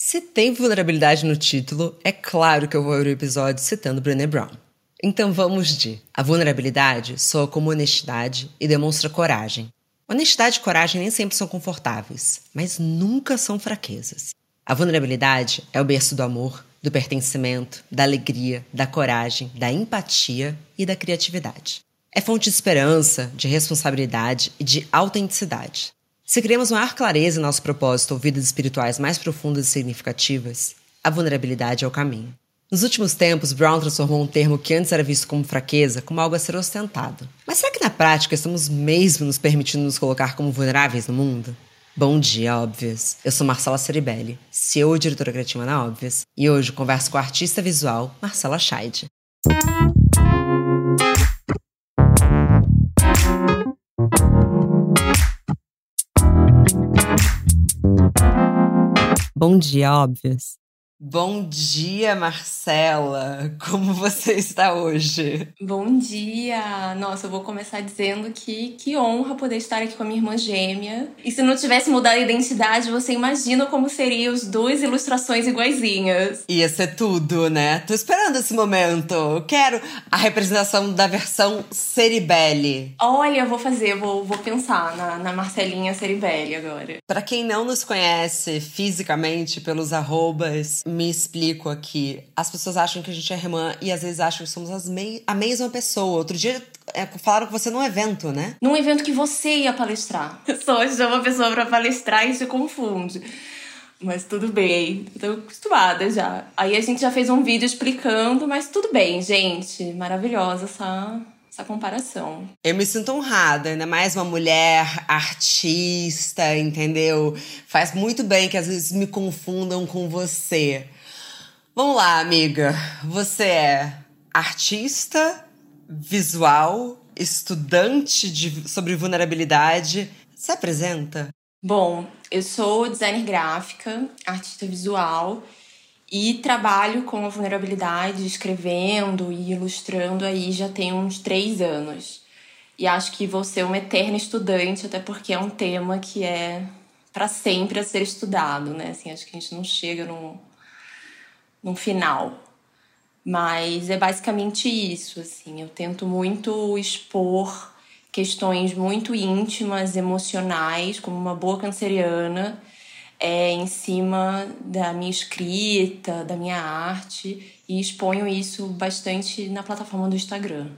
Se tem vulnerabilidade no título, é claro que eu vou abrir o episódio citando Brené Brown. Então vamos de. A vulnerabilidade soa como honestidade e demonstra coragem. Honestidade e coragem nem sempre são confortáveis, mas nunca são fraquezas. A vulnerabilidade é o berço do amor, do pertencimento, da alegria, da coragem, da empatia e da criatividade. É fonte de esperança, de responsabilidade e de autenticidade. Se queremos maior clareza em nosso propósito ou vidas espirituais mais profundas e significativas, a vulnerabilidade é o caminho. Nos últimos tempos, Brown transformou um termo que antes era visto como fraqueza como algo a ser ostentado. Mas será que na prática estamos mesmo nos permitindo nos colocar como vulneráveis no mundo? Bom dia, óbvias. Eu sou Marcela Ceribelli, CEO e diretora criativa na Óbvias, e hoje converso com a artista visual Marcela Scheid. Bom dia, óbvias. Bom dia, Marcela. Como você está hoje? Bom dia. Nossa, eu vou começar dizendo que que honra poder estar aqui com a minha irmã gêmea. E se não tivesse mudado a identidade, você imagina como seriam as duas ilustrações iguaizinhas. Ia ser tudo, né? Tô esperando esse momento. Quero a representação da versão Ceribelli. Olha, vou fazer, vou, vou pensar na, na Marcelinha Ceribelli agora. Para quem não nos conhece fisicamente pelos arrobas me explico aqui. As pessoas acham que a gente é irmã e às vezes acham que somos me a mesma pessoa. Outro dia é, falaram que você num evento, né? Num evento que você ia palestrar. Só chama uma pessoa para palestrar e se confunde. Mas tudo bem, tô acostumada já. Aí a gente já fez um vídeo explicando, mas tudo bem, gente. Maravilhosa essa, essa comparação. Eu me sinto honrada, ainda mais uma mulher artista, entendeu? Faz muito bem que às vezes me confundam com você. Vamos lá, amiga. Você é artista, visual, estudante de, sobre vulnerabilidade. Se apresenta? Bom, eu sou designer gráfica, artista visual e trabalho com a vulnerabilidade, escrevendo e ilustrando aí já tem uns três anos. E acho que vou ser uma eterna estudante, até porque é um tema que é para sempre a ser estudado, né? Assim, acho que a gente não chega num, num final. Mas é basicamente isso, assim. Eu tento muito expor questões muito íntimas, emocionais, como uma boa canceriana, é, em cima da minha escrita, da minha arte e exponho isso bastante na plataforma do Instagram.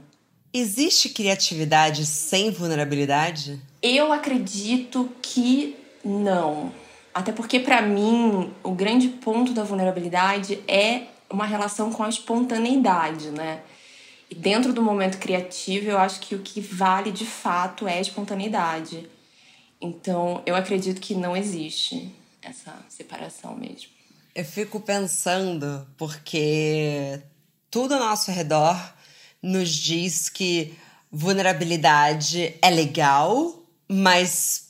Existe criatividade sem vulnerabilidade? Eu acredito que não. Até porque, para mim, o grande ponto da vulnerabilidade é uma relação com a espontaneidade, né? E dentro do momento criativo, eu acho que o que vale de fato é a espontaneidade. Então, eu acredito que não existe essa separação mesmo. Eu fico pensando, porque tudo ao nosso redor nos diz que vulnerabilidade é legal, mas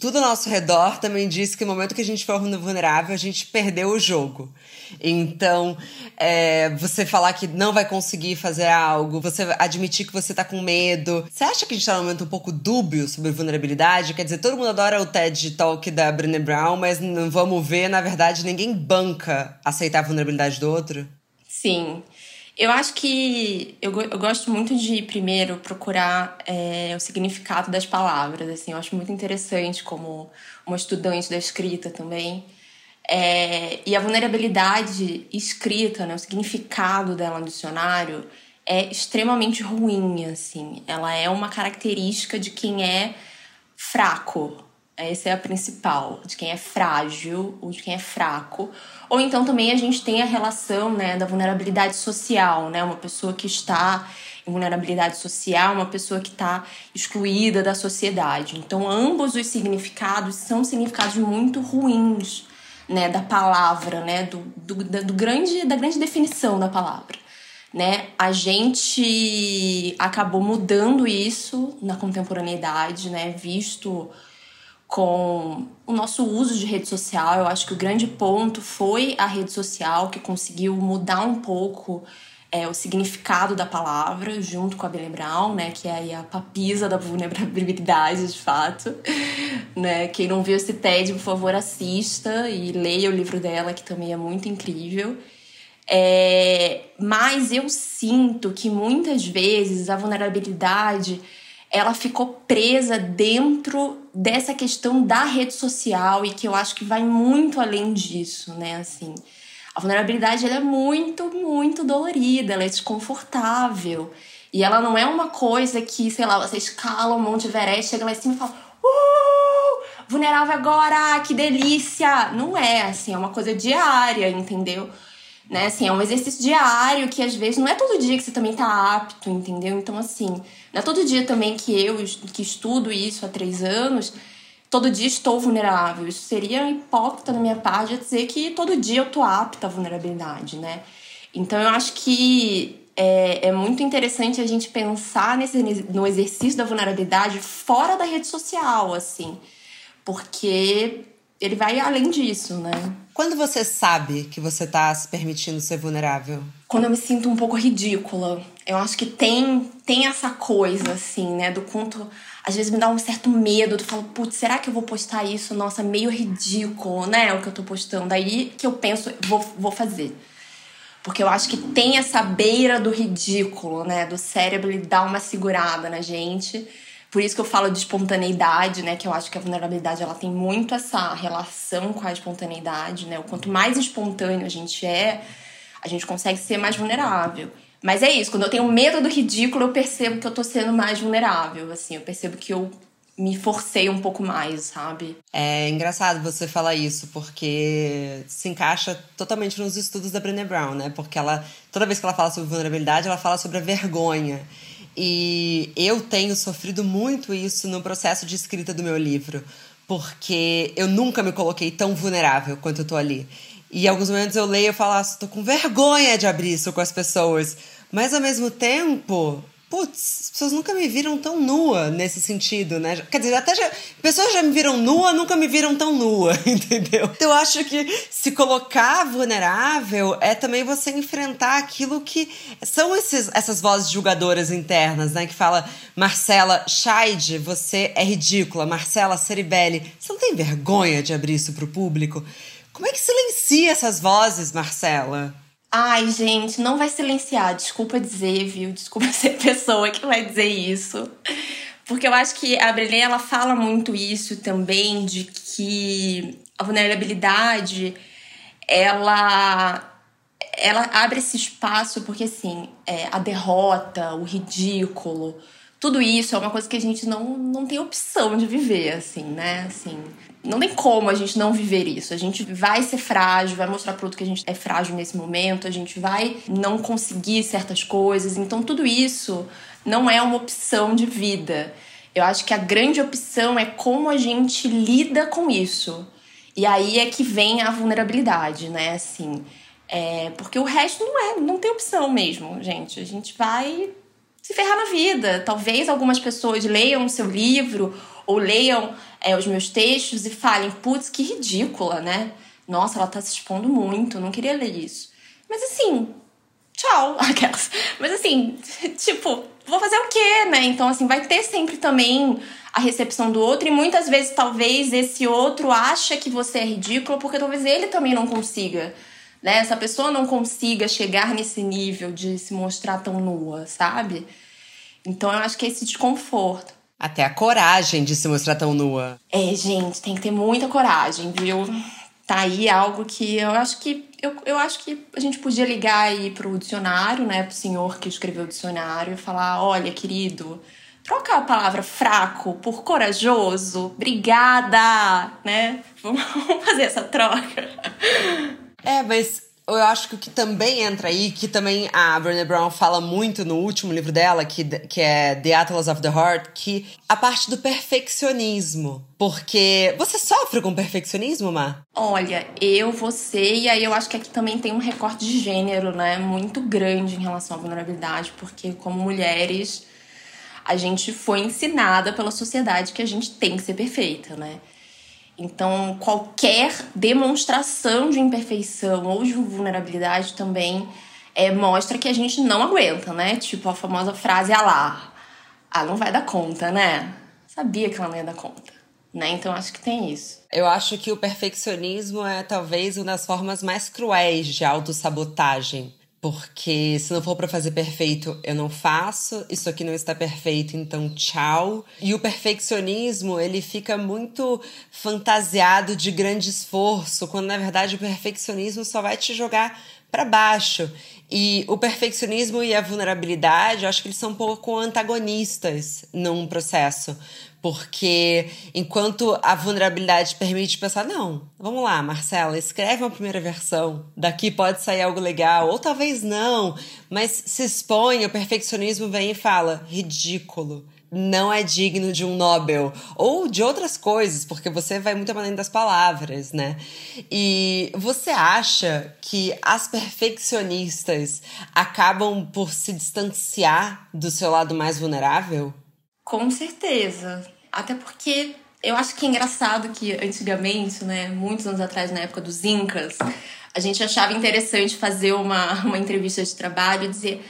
tudo ao nosso redor também diz que no momento que a gente for vulnerável, a gente perdeu o jogo. Então, é, você falar que não vai conseguir fazer algo, você admitir que você tá com medo. Você acha que a gente tá num momento um pouco dúbio sobre vulnerabilidade? Quer dizer, todo mundo adora o TED Talk da Brené Brown, mas não vamos ver, na verdade, ninguém banca aceitar a vulnerabilidade do outro? Sim. Eu acho que eu, eu gosto muito de, primeiro, procurar é, o significado das palavras. Assim, eu acho muito interessante, como uma estudante da escrita também. É, e a vulnerabilidade escrita, né, o significado dela no dicionário, é extremamente ruim. Assim. Ela é uma característica de quem é fraco, essa é a principal, de quem é frágil ou de quem é fraco. Ou então também a gente tem a relação né, da vulnerabilidade social, né? Uma pessoa que está em vulnerabilidade social, uma pessoa que está excluída da sociedade. Então, ambos os significados são significados muito ruins né, da palavra, né? Do, do, do grande, da grande definição da palavra. Né? A gente acabou mudando isso na contemporaneidade, né? Visto com o nosso uso de rede social. Eu acho que o grande ponto foi a rede social que conseguiu mudar um pouco é, o significado da palavra, junto com a Brené Brown, né, que é a papisa da vulnerabilidade, de fato. né? Quem não viu esse TED, por favor, assista e leia o livro dela, que também é muito incrível. É, mas eu sinto que muitas vezes a vulnerabilidade ela ficou presa dentro dessa questão da rede social e que eu acho que vai muito além disso, né? Assim, a vulnerabilidade ela é muito, muito dolorida, ela é desconfortável. E ela não é uma coisa que, sei lá, você escala um Monte Everest, chega lá em cima e fala: Uh! Vulnerável agora, que delícia! Não é assim, é uma coisa diária, entendeu? Né? Assim, é um exercício diário que às vezes não é todo dia que você também tá apto, entendeu? Então, assim, não é todo dia também que eu, que estudo isso há três anos, todo dia estou vulnerável. Isso seria hipócrita da minha parte dizer que todo dia eu tô apta à vulnerabilidade, né? Então, eu acho que é, é muito interessante a gente pensar nesse, no exercício da vulnerabilidade fora da rede social, assim, porque ele vai além disso, né? Quando você sabe que você tá se permitindo ser vulnerável? Quando eu me sinto um pouco ridícula. Eu acho que tem, tem essa coisa, assim, né? Do quanto. Às vezes me dá um certo medo. Tu fala, putz, será que eu vou postar isso? Nossa, meio ridículo, né? O que eu tô postando. Aí que eu penso, vou, vou fazer. Porque eu acho que tem essa beira do ridículo, né? Do cérebro ele dá uma segurada na gente por isso que eu falo de espontaneidade, né? Que eu acho que a vulnerabilidade ela tem muito essa relação com a espontaneidade, né? O quanto mais espontâneo a gente é, a gente consegue ser mais vulnerável. Mas é isso, quando eu tenho medo do ridículo, eu percebo que eu tô sendo mais vulnerável, assim, eu percebo que eu me forcei um pouco mais, sabe? É engraçado você falar isso, porque se encaixa totalmente nos estudos da Brené Brown, né? Porque ela, toda vez que ela fala sobre vulnerabilidade, ela fala sobre a vergonha. E eu tenho sofrido muito isso no processo de escrita do meu livro, porque eu nunca me coloquei tão vulnerável quanto eu tô ali. E alguns momentos eu leio e falo, ah, tô com vergonha de abrir isso com as pessoas. Mas ao mesmo tempo, putz, as pessoas nunca me viram tão nua nesse sentido, né? Quer dizer, até já, pessoas já me viram nua, nunca me viram tão nua, entendeu? Então eu acho que se colocar vulnerável é também você enfrentar aquilo que são esses, essas vozes julgadoras internas, né? Que fala, Marcela Scheid, você é ridícula. Marcela Ceribelli, você não tem vergonha de abrir isso pro público? Como é que silencia essas vozes, Marcela? Ai, gente, não vai silenciar. Desculpa dizer, viu? Desculpa ser pessoa que vai dizer isso. Porque eu acho que a Brené, ela fala muito isso também, de que a vulnerabilidade, ela ela abre esse espaço porque, assim, é, a derrota, o ridículo, tudo isso é uma coisa que a gente não, não tem opção de viver, assim, né? Assim, não tem como a gente não viver isso. A gente vai ser frágil, vai mostrar pro outro que a gente é frágil nesse momento, a gente vai não conseguir certas coisas. Então, tudo isso não é uma opção de vida. Eu acho que a grande opção é como a gente lida com isso. E aí é que vem a vulnerabilidade, né? Assim, é, porque o resto não é, não tem opção mesmo, gente. A gente vai se ferrar na vida. Talvez algumas pessoas leiam o seu livro ou leiam é, os meus textos e falem, putz, que ridícula, né? Nossa, ela tá se expondo muito, não queria ler isso. Mas assim, tchau, aquelas. Mas assim, tipo, vou fazer o quê, né? Então, assim, vai ter sempre também a recepção do outro, e muitas vezes, talvez, esse outro acha que você é ridículo, porque talvez ele também não consiga. Né? Essa pessoa não consiga chegar nesse nível de se mostrar tão nua, sabe? Então eu acho que é esse desconforto. Até a coragem de se mostrar tão nua. É, gente, tem que ter muita coragem, viu? Tá aí algo que eu acho que eu, eu acho que a gente podia ligar aí pro dicionário, né, pro senhor que escreveu o dicionário e falar: "Olha, querido, troca a palavra fraco por corajoso. Obrigada, né? Vamos fazer essa troca." É, mas eu acho que o que também entra aí, que também a Brené Brown fala muito no último livro dela, que, que é The Atlas of the Heart, que a parte do perfeccionismo. Porque você sofre com perfeccionismo, Mar? Olha, eu, você, e aí eu acho que aqui também tem um recorte de gênero, né? Muito grande em relação à vulnerabilidade, porque como mulheres, a gente foi ensinada pela sociedade que a gente tem que ser perfeita, né? Então, qualquer demonstração de imperfeição ou de vulnerabilidade também é, mostra que a gente não aguenta, né? Tipo a famosa frase ah lá, ah, não vai dar conta, né? Sabia que ela não ia dar conta, né? Então acho que tem isso. Eu acho que o perfeccionismo é talvez uma das formas mais cruéis de autossabotagem. Porque se não for para fazer perfeito, eu não faço. Isso aqui não está perfeito, então tchau. E o perfeccionismo, ele fica muito fantasiado de grande esforço, quando na verdade o perfeccionismo só vai te jogar para baixo. E o perfeccionismo e a vulnerabilidade, eu acho que eles são um pouco antagonistas num processo. Porque enquanto a vulnerabilidade permite pensar, não, vamos lá, Marcela, escreve uma primeira versão, daqui pode sair algo legal, ou talvez não, mas se expõe, o perfeccionismo vem e fala, ridículo não é digno de um Nobel. Ou de outras coisas, porque você vai muito além das palavras, né? E você acha que as perfeccionistas acabam por se distanciar do seu lado mais vulnerável? Com certeza. Até porque eu acho que é engraçado que antigamente, né, muitos anos atrás, na época dos Incas, a gente achava interessante fazer uma, uma entrevista de trabalho e dizer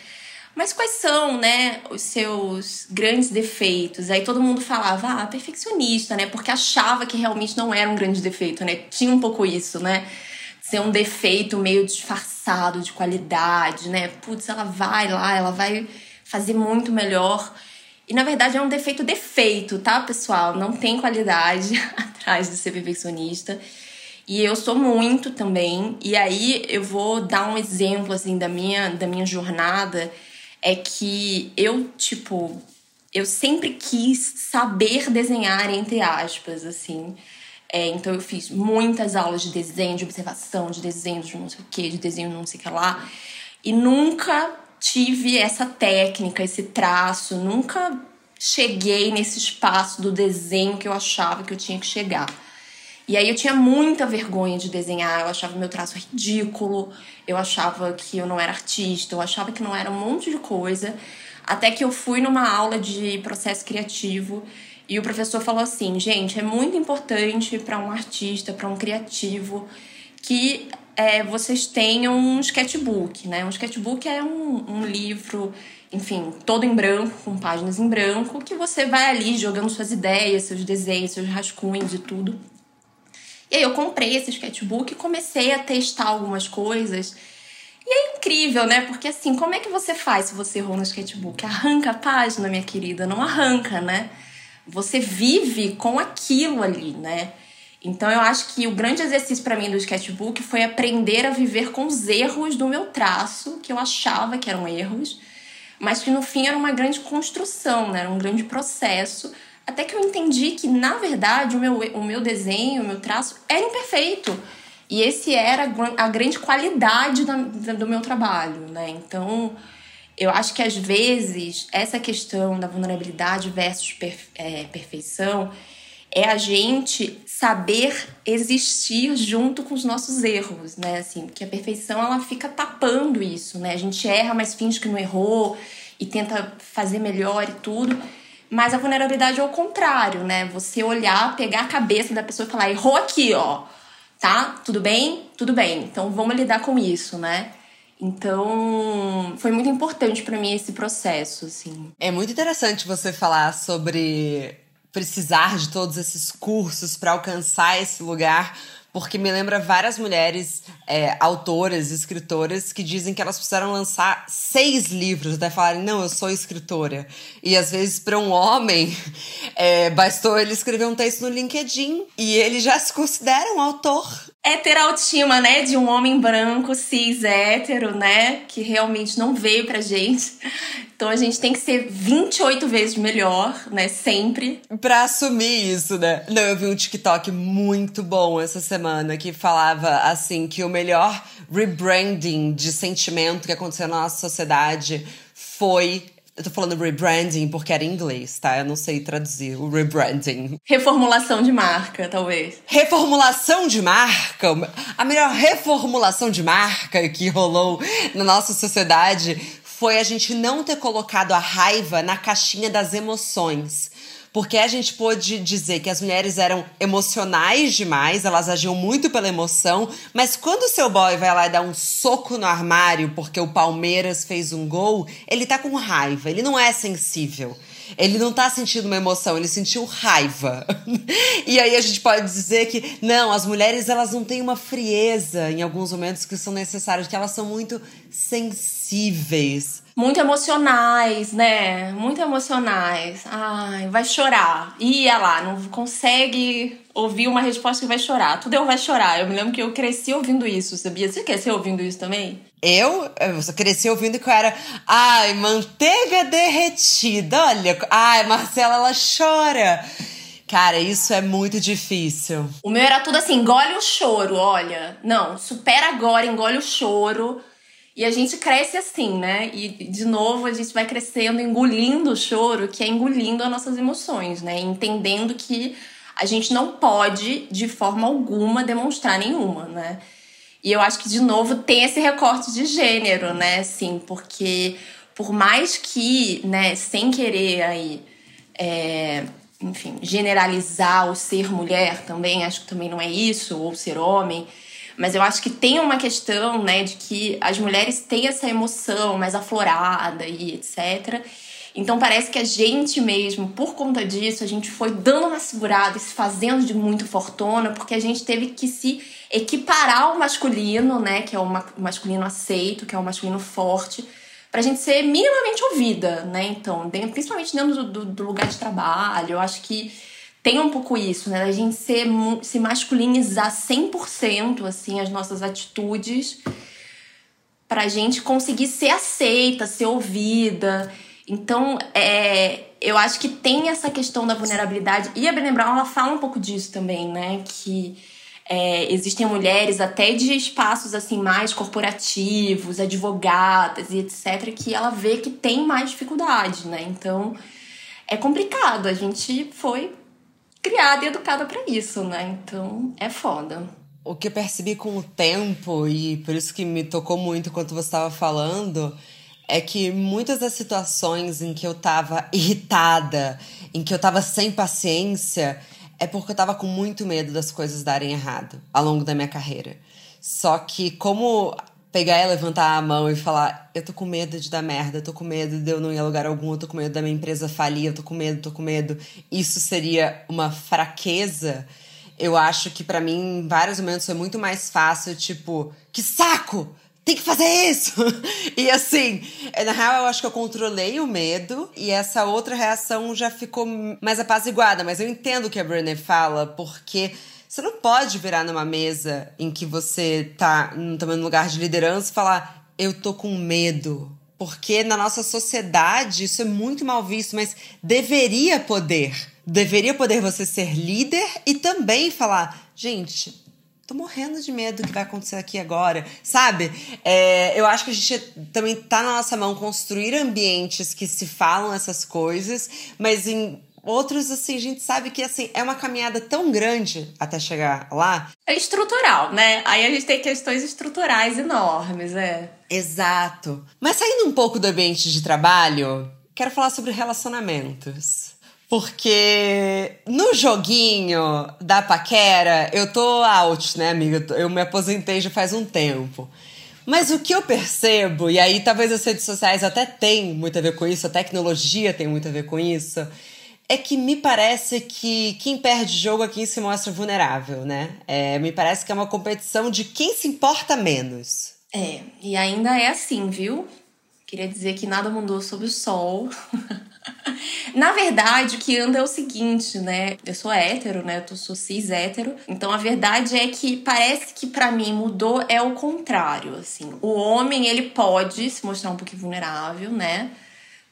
mas quais são, né, os seus grandes defeitos? Aí todo mundo falava, ah, perfeccionista, né? Porque achava que realmente não era um grande defeito, né? Tinha um pouco isso, né? Ser um defeito meio disfarçado de qualidade, né? Putz, ela vai lá, ela vai fazer muito melhor. E na verdade é um defeito defeito, tá, pessoal? Não tem qualidade atrás de ser perfeccionista. E eu sou muito também. E aí eu vou dar um exemplo assim da minha da minha jornada é que eu, tipo, eu sempre quis saber desenhar, entre aspas, assim. É, então eu fiz muitas aulas de desenho, de observação, de desenho de não sei o que, de desenho não sei o que lá. E nunca tive essa técnica, esse traço, nunca cheguei nesse espaço do desenho que eu achava que eu tinha que chegar. E aí eu tinha muita vergonha de desenhar, eu achava meu traço ridículo, eu achava que eu não era artista, eu achava que não era um monte de coisa. Até que eu fui numa aula de processo criativo e o professor falou assim: gente, é muito importante para um artista, para um criativo, que é, vocês tenham um sketchbook, né? Um sketchbook é um, um livro, enfim, todo em branco, com páginas em branco, que você vai ali jogando suas ideias, seus desenhos, seus rascunhos e tudo. E aí eu comprei esse sketchbook e comecei a testar algumas coisas. E é incrível, né? Porque assim, como é que você faz se você errou no sketchbook? Arranca a página, minha querida? Não arranca, né? Você vive com aquilo ali, né? Então eu acho que o grande exercício para mim do sketchbook foi aprender a viver com os erros do meu traço, que eu achava que eram erros, mas que no fim era uma grande construção, né? Era um grande processo até que eu entendi que, na verdade, o meu, o meu desenho, o meu traço era imperfeito. E esse era a grande qualidade da, do meu trabalho, né? Então, eu acho que às vezes essa questão da vulnerabilidade versus per, é, perfeição é a gente saber existir junto com os nossos erros, né? Assim, porque a perfeição ela fica tapando isso, né? A gente erra, mas finge que não errou e tenta fazer melhor e tudo. Mas a vulnerabilidade é o contrário, né? Você olhar, pegar a cabeça da pessoa e falar: errou aqui, ó. Tá? Tudo bem? Tudo bem. Então vamos lidar com isso, né? Então, foi muito importante para mim esse processo, assim. É muito interessante você falar sobre precisar de todos esses cursos para alcançar esse lugar, porque me lembra várias mulheres é, autoras, escritoras, que dizem que elas precisaram lançar seis livros até falarem, não, eu sou escritora. E às vezes, para um homem, é, bastou ele escrever um texto no LinkedIn e ele já se considera um autor. É ter a autoestima, né, de um homem branco, cis, hétero, né, que realmente não veio pra gente. Então a gente tem que ser 28 vezes melhor, né, sempre. Pra assumir isso, né? Não, eu vi um TikTok muito bom essa semana que falava assim que o melhor rebranding de sentimento que aconteceu na nossa sociedade foi eu tô falando rebranding porque era em inglês, tá? Eu não sei traduzir o rebranding. Reformulação de marca, talvez. Reformulação de marca? A melhor reformulação de marca que rolou na nossa sociedade foi a gente não ter colocado a raiva na caixinha das emoções. Porque a gente pôde dizer que as mulheres eram emocionais demais, elas agiam muito pela emoção, mas quando o seu boy vai lá e dá um soco no armário porque o Palmeiras fez um gol, ele tá com raiva, ele não é sensível. Ele não tá sentindo uma emoção, ele sentiu raiva. e aí a gente pode dizer que não, as mulheres elas não têm uma frieza em alguns momentos que são necessários, que elas são muito sensíveis muito emocionais, né? Muito emocionais. Ai, vai chorar. Ia lá, não consegue ouvir uma resposta que vai chorar. Tudo eu vai chorar. Eu me lembro que eu cresci ouvindo isso, sabia? Você cresceu ouvindo isso também? Eu? Eu cresci ouvindo que eu era. Ai, manteiga derretida. Olha. Ai, Marcela, ela chora. Cara, isso é muito difícil. O meu era tudo assim: engole o choro, olha. Não, supera agora, engole o choro. E a gente cresce assim, né? E de novo a gente vai crescendo, engolindo o choro, que é engolindo as nossas emoções, né? Entendendo que a gente não pode, de forma alguma, demonstrar nenhuma, né? E eu acho que, de novo, tem esse recorte de gênero, né? Sim, porque por mais que, né, sem querer aí, é, enfim, generalizar o ser mulher também, acho que também não é isso, ou ser homem mas eu acho que tem uma questão, né, de que as mulheres têm essa emoção mais aflorada e etc. Então parece que a gente mesmo, por conta disso, a gente foi dando uma segurada e se fazendo de muito fortuna, porque a gente teve que se equiparar ao masculino, né, que é o masculino aceito, que é o masculino forte, pra gente ser minimamente ouvida, né? Então, principalmente dentro do, do, lugar de trabalho, eu acho que tem um pouco isso, né? A gente ser, se masculinizar 100%, assim, as nossas atitudes pra gente conseguir ser aceita, ser ouvida. Então, é, eu acho que tem essa questão da vulnerabilidade. E a Brené Brown, ela fala um pouco disso também, né? Que é, existem mulheres até de espaços assim mais corporativos, advogadas e etc, que ela vê que tem mais dificuldade, né? Então é complicado. A gente foi criada e educada para isso, né? Então é foda. O que eu percebi com o tempo, e por isso que me tocou muito quando você estava falando, é que muitas das situações em que eu tava irritada, em que eu tava sem paciência, é porque eu tava com muito medo das coisas darem errado ao longo da minha carreira. Só que como pegar e levantar a mão e falar: Eu tô com medo de dar merda, eu tô com medo de eu não ir a lugar algum, eu tô com medo da minha empresa falir, eu tô com medo, tô com medo. Isso seria uma fraqueza. Eu acho que para mim, em vários momentos, foi muito mais fácil, tipo, que saco! Tem que fazer isso! e assim, na real, eu acho que eu controlei o medo e essa outra reação já ficou mais apaziguada. Mas eu entendo o que a Brené fala, porque você não pode virar numa mesa em que você tá também no lugar de liderança e falar: eu tô com medo. Porque na nossa sociedade isso é muito mal visto, mas deveria poder. Deveria poder você ser líder e também falar: gente, tô morrendo de medo do que vai acontecer aqui agora, sabe? É, eu acho que a gente também tá na nossa mão construir ambientes que se falam essas coisas, mas em Outros, assim, a gente sabe que, assim, é uma caminhada tão grande até chegar lá. É estrutural, né? Aí a gente tem questões estruturais enormes, é. Exato. Mas saindo um pouco do ambiente de trabalho, quero falar sobre relacionamentos. Porque no joguinho da paquera, eu tô out, né, amiga? Eu me aposentei já faz um tempo. Mas o que eu percebo, e aí talvez as redes sociais até tem muito a ver com isso, a tecnologia tem muito a ver com isso, é que me parece que quem perde jogo é quem se mostra vulnerável, né? É, me parece que é uma competição de quem se importa menos. É, e ainda é assim, viu? Queria dizer que nada mudou sob o sol. Na verdade, o que anda é o seguinte, né? Eu sou hétero, né? Eu sou cis hétero. Então a verdade é que parece que para mim mudou é o contrário, assim. O homem, ele pode se mostrar um pouquinho vulnerável, né?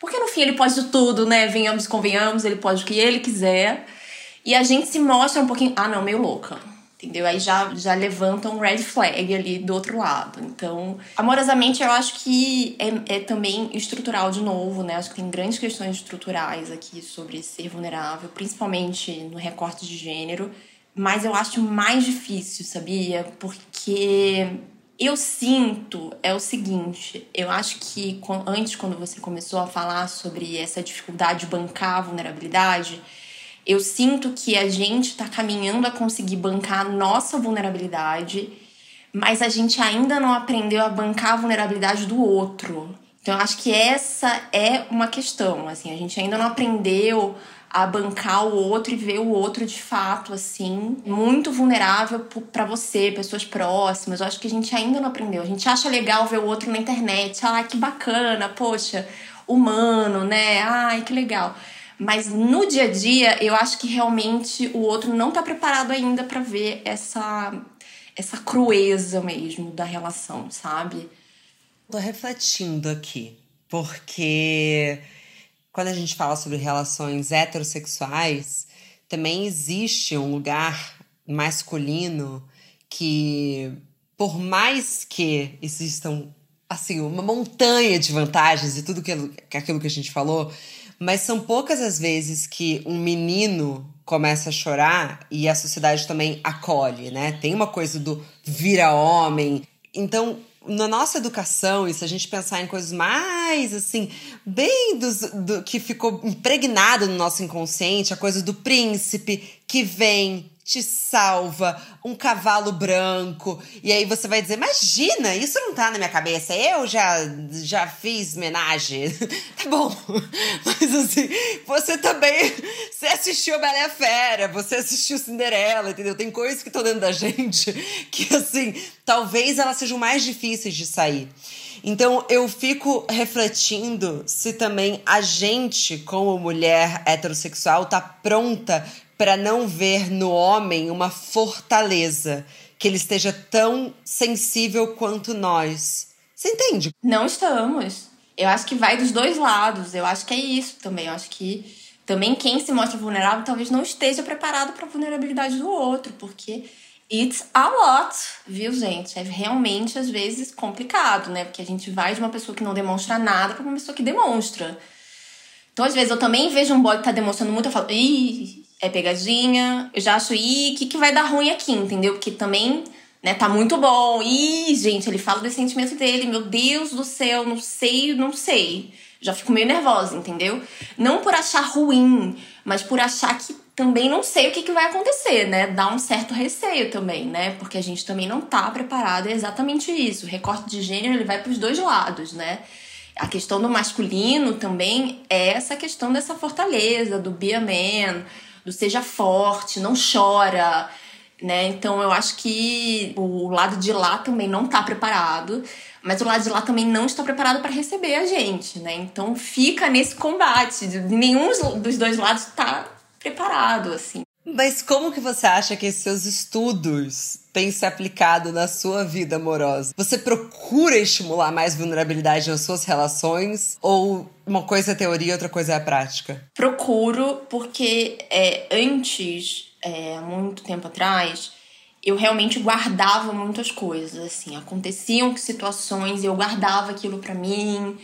Porque no fim ele pode de tudo, né? Venhamos convenhamos, ele pode o que ele quiser. E a gente se mostra um pouquinho, ah, não, meio louca. Entendeu? Aí já, já levanta um red flag ali do outro lado. Então, amorosamente, eu acho que é, é também estrutural de novo, né? Acho que tem grandes questões estruturais aqui sobre ser vulnerável, principalmente no recorte de gênero. Mas eu acho mais difícil, sabia? Porque eu sinto é o seguinte, eu acho que antes quando você começou a falar sobre essa dificuldade de bancar a vulnerabilidade, Eu sinto que a gente está caminhando a conseguir bancar a nossa vulnerabilidade, mas a gente ainda não aprendeu a bancar a vulnerabilidade do outro. Então, eu acho que essa é uma questão. Assim, a gente ainda não aprendeu a bancar o outro e ver o outro de fato, assim, muito vulnerável para você, pessoas próximas. Eu acho que a gente ainda não aprendeu. A gente acha legal ver o outro na internet. Ah, que bacana, poxa, humano, né? Ai, que legal. Mas no dia a dia, eu acho que realmente o outro não tá preparado ainda para ver essa essa crueza mesmo da relação, sabe? Tô refletindo aqui, porque quando a gente fala sobre relações heterossexuais, também existe um lugar masculino que, por mais que existam assim uma montanha de vantagens e tudo que, aquilo que a gente falou, mas são poucas as vezes que um menino começa a chorar e a sociedade também acolhe, né? Tem uma coisa do vira homem. Então, na nossa educação, e se a gente pensar em coisas mais assim, bem dos, do que ficou impregnado no nosso inconsciente, a coisa do príncipe que vem, te salva, um cavalo branco. E aí você vai dizer: Imagina, isso não tá na minha cabeça. Eu já, já fiz homenagem. tá bom. Mas assim, você também. Você assistiu Bela Fera, você assistiu Cinderela, entendeu? Tem coisas que estão dentro da gente que, assim, talvez elas sejam mais difíceis de sair. Então eu fico refletindo se também a gente, como mulher heterossexual, tá pronta para não ver no homem uma fortaleza, que ele esteja tão sensível quanto nós. Você entende? Não estamos. Eu acho que vai dos dois lados. Eu acho que é isso também. Eu acho que também quem se mostra vulnerável talvez não esteja preparado para a vulnerabilidade do outro, porque it's a lot, viu, gente? É realmente às vezes complicado, né? Porque a gente vai de uma pessoa que não demonstra nada para uma pessoa que demonstra. Então, às vezes, eu também vejo um boy que tá demonstrando muito, eu falo, ih, é pegadinha. Eu já acho, ih, o que, que vai dar ruim aqui, entendeu? Porque também, né, tá muito bom. Ih, gente, ele fala desse sentimento dele. Meu Deus do céu, não sei, não sei. Já fico meio nervosa, entendeu? Não por achar ruim, mas por achar que também não sei o que, que vai acontecer, né? Dá um certo receio também, né? Porque a gente também não tá preparado, é exatamente isso. O recorte de gênero, ele vai pros dois lados, né? A questão do masculino também é essa questão dessa fortaleza, do be a man, do seja forte, não chora, né? Então eu acho que o lado de lá também não tá preparado, mas o lado de lá também não está preparado para receber a gente, né? Então fica nesse combate, nenhum dos dois lados tá preparado assim. Mas como que você acha que esses seus estudos têm se aplicado na sua vida amorosa? Você procura estimular mais vulnerabilidade nas suas relações? Ou uma coisa é teoria outra coisa é a prática? Procuro, porque é, antes, é, muito tempo atrás, eu realmente guardava muitas coisas, assim. Aconteciam situações e eu guardava aquilo para mim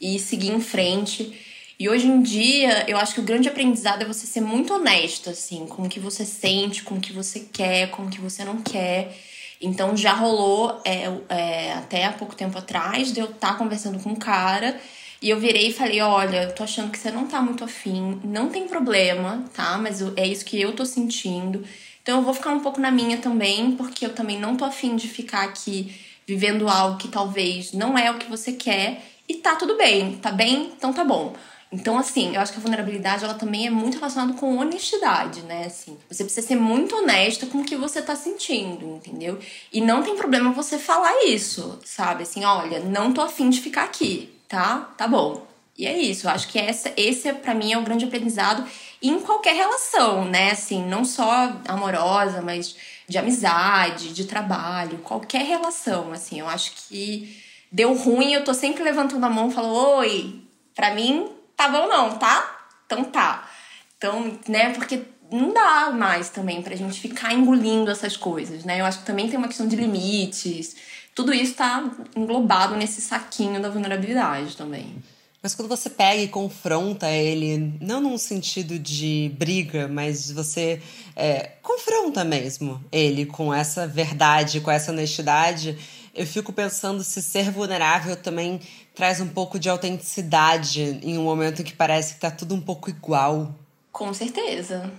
e seguia em frente. E hoje em dia, eu acho que o grande aprendizado é você ser muito honesto, assim, com o que você sente, com o que você quer, com o que você não quer. Então já rolou é, é, até há pouco tempo atrás de eu estar tá conversando com um cara e eu virei e falei: Olha, eu tô achando que você não tá muito afim, não tem problema, tá? Mas é isso que eu tô sentindo. Então eu vou ficar um pouco na minha também, porque eu também não tô afim de ficar aqui vivendo algo que talvez não é o que você quer. E tá tudo bem, tá bem? Então tá bom. Então, assim, eu acho que a vulnerabilidade ela também é muito relacionada com honestidade, né? Assim, você precisa ser muito honesto com o que você tá sentindo, entendeu? E não tem problema você falar isso, sabe? Assim, olha, não tô afim de ficar aqui, tá? Tá bom. E é isso, eu acho que essa, esse, para mim, é o grande aprendizado em qualquer relação, né? Assim, não só amorosa, mas de amizade, de trabalho, qualquer relação, assim. Eu acho que deu ruim, eu tô sempre levantando a mão e falo, oi, pra mim tá bom não, tá? Então tá. Então, né, porque não dá mais também pra gente ficar engolindo essas coisas, né? Eu acho que também tem uma questão de limites. Tudo isso tá englobado nesse saquinho da vulnerabilidade também. Mas quando você pega e confronta ele, não num sentido de briga, mas você é, confronta mesmo ele com essa verdade, com essa honestidade, eu fico pensando se ser vulnerável também traz um pouco de autenticidade em um momento que parece que tá tudo um pouco igual. Com certeza.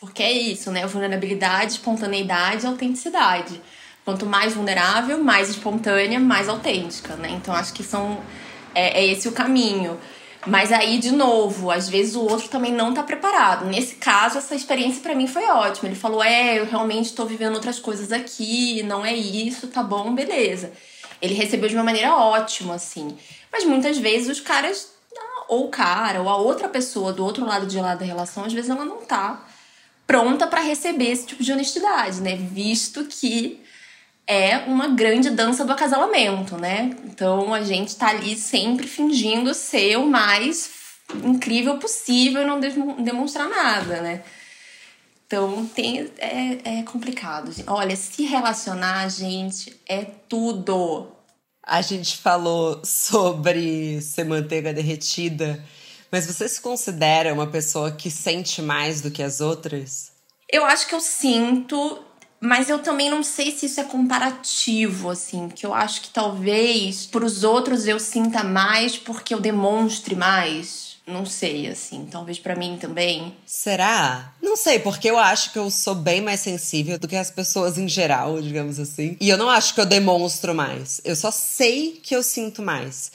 Porque é isso, né? Vulnerabilidade, espontaneidade, autenticidade. Quanto mais vulnerável, mais espontânea, mais autêntica, né? Então acho que são é, é esse o caminho. Mas aí, de novo, às vezes o outro também não tá preparado. Nesse caso, essa experiência para mim foi ótima. Ele falou: É, eu realmente tô vivendo outras coisas aqui, não é isso, tá bom, beleza. Ele recebeu de uma maneira ótima, assim. Mas muitas vezes os caras, ou o cara, ou a outra pessoa do outro lado de lá da relação, às vezes ela não tá pronta para receber esse tipo de honestidade, né? Visto que é uma grande dança do acasalamento, né? Então a gente tá ali sempre fingindo ser o mais incrível possível e não demonstrar nada, né? Então tem, é, é complicado. Olha, se relacionar, gente, é tudo. A gente falou sobre ser manteiga derretida, mas você se considera uma pessoa que sente mais do que as outras? Eu acho que eu sinto mas eu também não sei se isso é comparativo, assim, que eu acho que talvez para os outros eu sinta mais porque eu demonstre mais. Não sei, assim, talvez para mim também. Será? Não sei, porque eu acho que eu sou bem mais sensível do que as pessoas em geral, digamos assim. E eu não acho que eu demonstro mais. Eu só sei que eu sinto mais.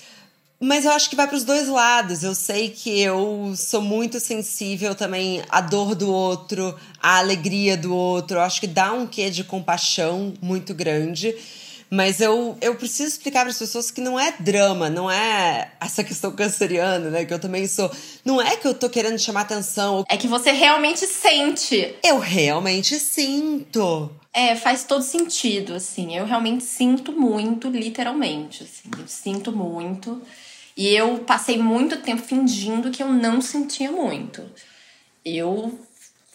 Mas eu acho que vai para os dois lados. Eu sei que eu sou muito sensível também à dor do outro, à alegria do outro. Eu acho que dá um quê de compaixão muito grande. Mas eu, eu preciso explicar para as pessoas que não é drama, não é essa questão canceriana, né? Que eu também sou. Não é que eu tô querendo chamar atenção. É que você realmente sente. Eu realmente sinto. É, faz todo sentido, assim. Eu realmente sinto muito, literalmente. Assim. Eu sinto muito. E eu passei muito tempo fingindo que eu não sentia muito. Eu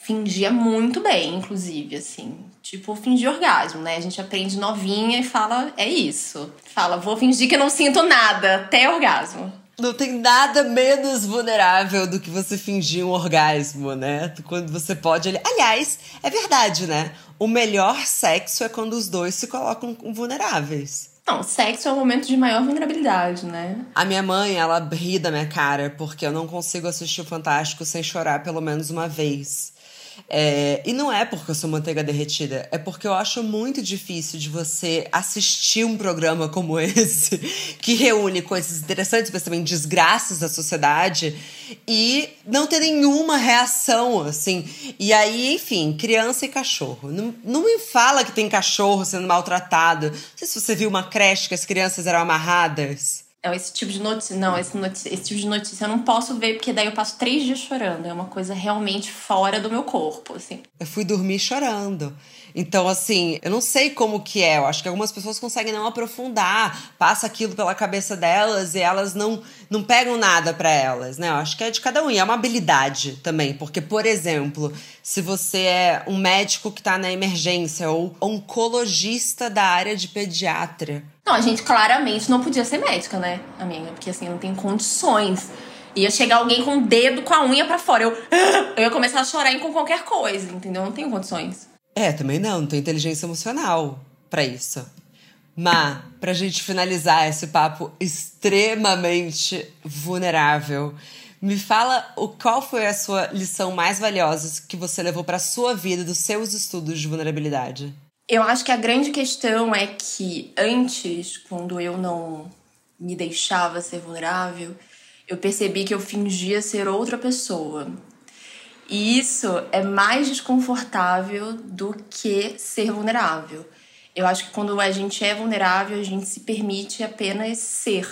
fingia muito bem, inclusive, assim. Tipo, fingir orgasmo, né? A gente aprende novinha e fala, é isso. Fala, vou fingir que eu não sinto nada, até orgasmo. Não tem nada menos vulnerável do que você fingir um orgasmo, né? Quando você pode. Aliás, é verdade, né? O melhor sexo é quando os dois se colocam vulneráveis. Não, sexo é o momento de maior vulnerabilidade, né? A minha mãe, ela ri da minha cara porque eu não consigo assistir o Fantástico sem chorar pelo menos uma vez. É, e não é porque eu sou manteiga derretida, é porque eu acho muito difícil de você assistir um programa como esse, que reúne coisas interessantes, mas também desgraças da sociedade, e não ter nenhuma reação, assim. E aí, enfim, criança e cachorro. Não, não me fala que tem cachorro sendo maltratado. Não sei se você viu uma creche que as crianças eram amarradas. É, esse tipo de notícia. Não, esse, notícia, esse tipo de notícia eu não posso ver, porque daí eu passo três dias chorando. É uma coisa realmente fora do meu corpo, assim. Eu fui dormir chorando. Então, assim, eu não sei como que é. Eu acho que algumas pessoas conseguem não aprofundar, passa aquilo pela cabeça delas e elas não, não pegam nada para elas, né? Eu acho que é de cada um. E é uma habilidade também. Porque, por exemplo, se você é um médico que tá na emergência ou oncologista da área de pediatra. Não, a gente claramente não podia ser médica, né, amiga? Porque, assim, não tem condições. Ia chegar alguém com o dedo com a unha para fora. Eu, eu ia começar a chorar com qualquer coisa, entendeu? Não tenho condições. É, também não, não tenho inteligência emocional para isso. Mas, pra gente finalizar esse papo extremamente vulnerável, me fala o qual foi a sua lição mais valiosa que você levou para sua vida dos seus estudos de vulnerabilidade? Eu acho que a grande questão é que antes, quando eu não me deixava ser vulnerável, eu percebi que eu fingia ser outra pessoa. E isso é mais desconfortável do que ser vulnerável. Eu acho que quando a gente é vulnerável, a gente se permite apenas ser,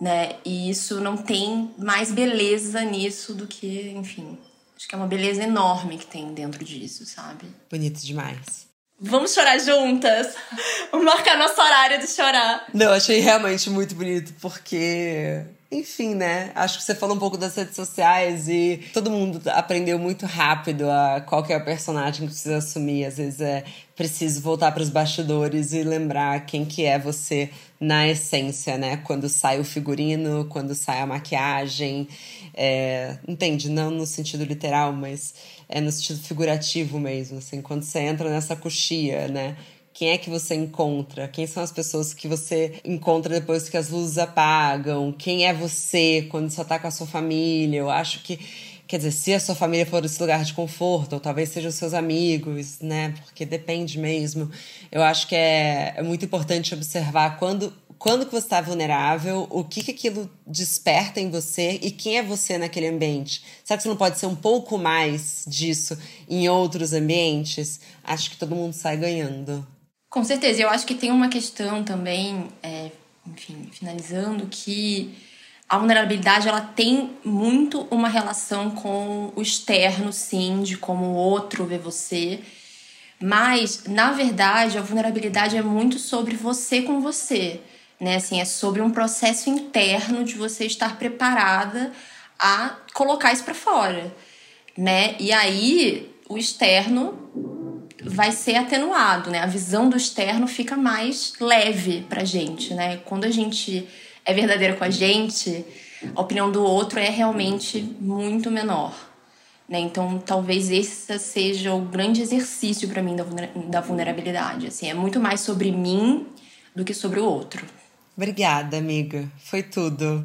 né? E isso não tem mais beleza nisso do que, enfim, acho que é uma beleza enorme que tem dentro disso, sabe? Bonito demais. Vamos chorar juntas. Vamos marcar nosso horário de chorar. Não, achei realmente muito bonito, porque enfim, né? Acho que você falou um pouco das redes sociais e todo mundo aprendeu muito rápido a qual é o personagem que precisa assumir. Às vezes é preciso voltar para os bastidores e lembrar quem que é você na essência, né? Quando sai o figurino, quando sai a maquiagem. É, entende? Não no sentido literal, mas é no sentido figurativo mesmo, assim. Quando você entra nessa coxia, né? Quem é que você encontra? Quem são as pessoas que você encontra depois que as luzes apagam? Quem é você quando só tá com a sua família? Eu acho que, Quer dizer, se a sua família for esse lugar de conforto, ou talvez sejam seus amigos, né? Porque depende mesmo. Eu acho que é, é muito importante observar quando, quando que você está vulnerável, o que, que aquilo desperta em você e quem é você naquele ambiente. Será que você não pode ser um pouco mais disso em outros ambientes? Acho que todo mundo sai ganhando. Com certeza. Eu acho que tem uma questão também, é, enfim, finalizando, que a vulnerabilidade ela tem muito uma relação com o externo, sim, de como o outro vê você. Mas, na verdade, a vulnerabilidade é muito sobre você com você. Né? Assim, é sobre um processo interno de você estar preparada a colocar isso para fora. Né? E aí, o externo vai ser atenuado, né? A visão do externo fica mais leve pra gente, né? Quando a gente é verdadeira com a gente, a opinião do outro é realmente muito menor. Né? Então, talvez esse seja o grande exercício para mim da vulnerabilidade. Assim, é muito mais sobre mim do que sobre o outro. Obrigada, amiga. Foi tudo.